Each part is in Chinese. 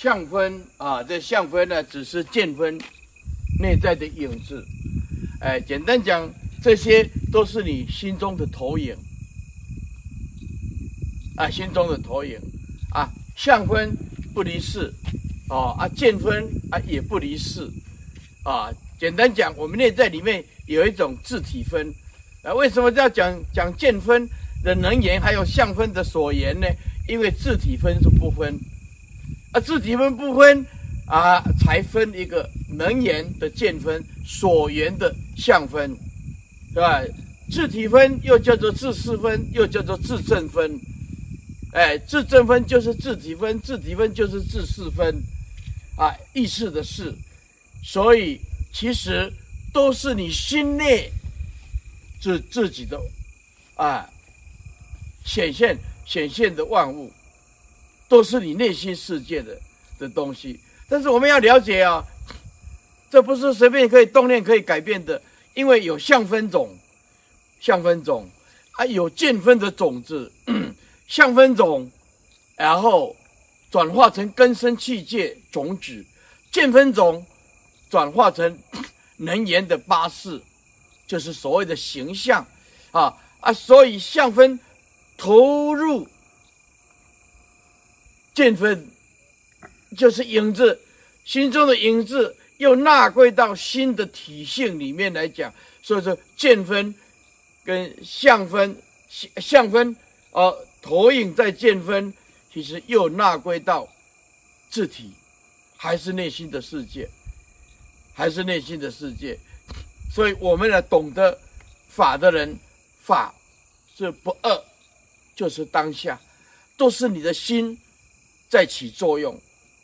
相分啊，这相分呢，只是见分内在的影子。哎，简单讲，这些都是你心中的投影啊，心中的投影啊。相分不离事，哦啊，见分啊也不离事啊。简单讲，我们内在里面有一种自体分啊。为什么要讲讲见分的能言，还有相分的所言呢？因为自体分是不分。啊，自体分不分啊，才分一个能言的见分，所言的相分，对吧？自体分又叫做自事分，又叫做自证分。哎，自证分就是自体分，自体分就是自事分，啊，意识的事。所以其实都是你心内自自己的啊显现显现的万物。都是你内心世界的的东西，但是我们要了解啊，这不是随便可以动念可以改变的，因为有相分种，相分种啊，有见分的种子，相分种，然后转化成根生器界种子，见分种转化成 能言的巴士，就是所谓的形象啊啊，所以相分投入。见分就是影子，心中的影子又纳归到心的体性里面来讲，所以说见分跟相分，相分呃投影在见分，其实又纳归到自体，还是内心的世界，还是内心的世界。所以我们呢，懂得法的人，法是不二，就是当下，都是你的心。在起作用，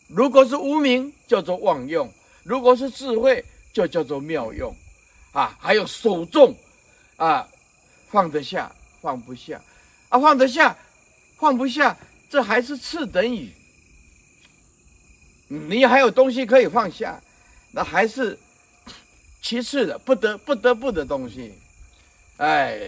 如果是无名，叫做妄用；如果是智慧，就叫做妙用。啊，还有首重，啊，放得下，放不下，啊，放得下，放不下，这还是次等语。你还有东西可以放下，那还是其次的，不得不得不的东西。哎。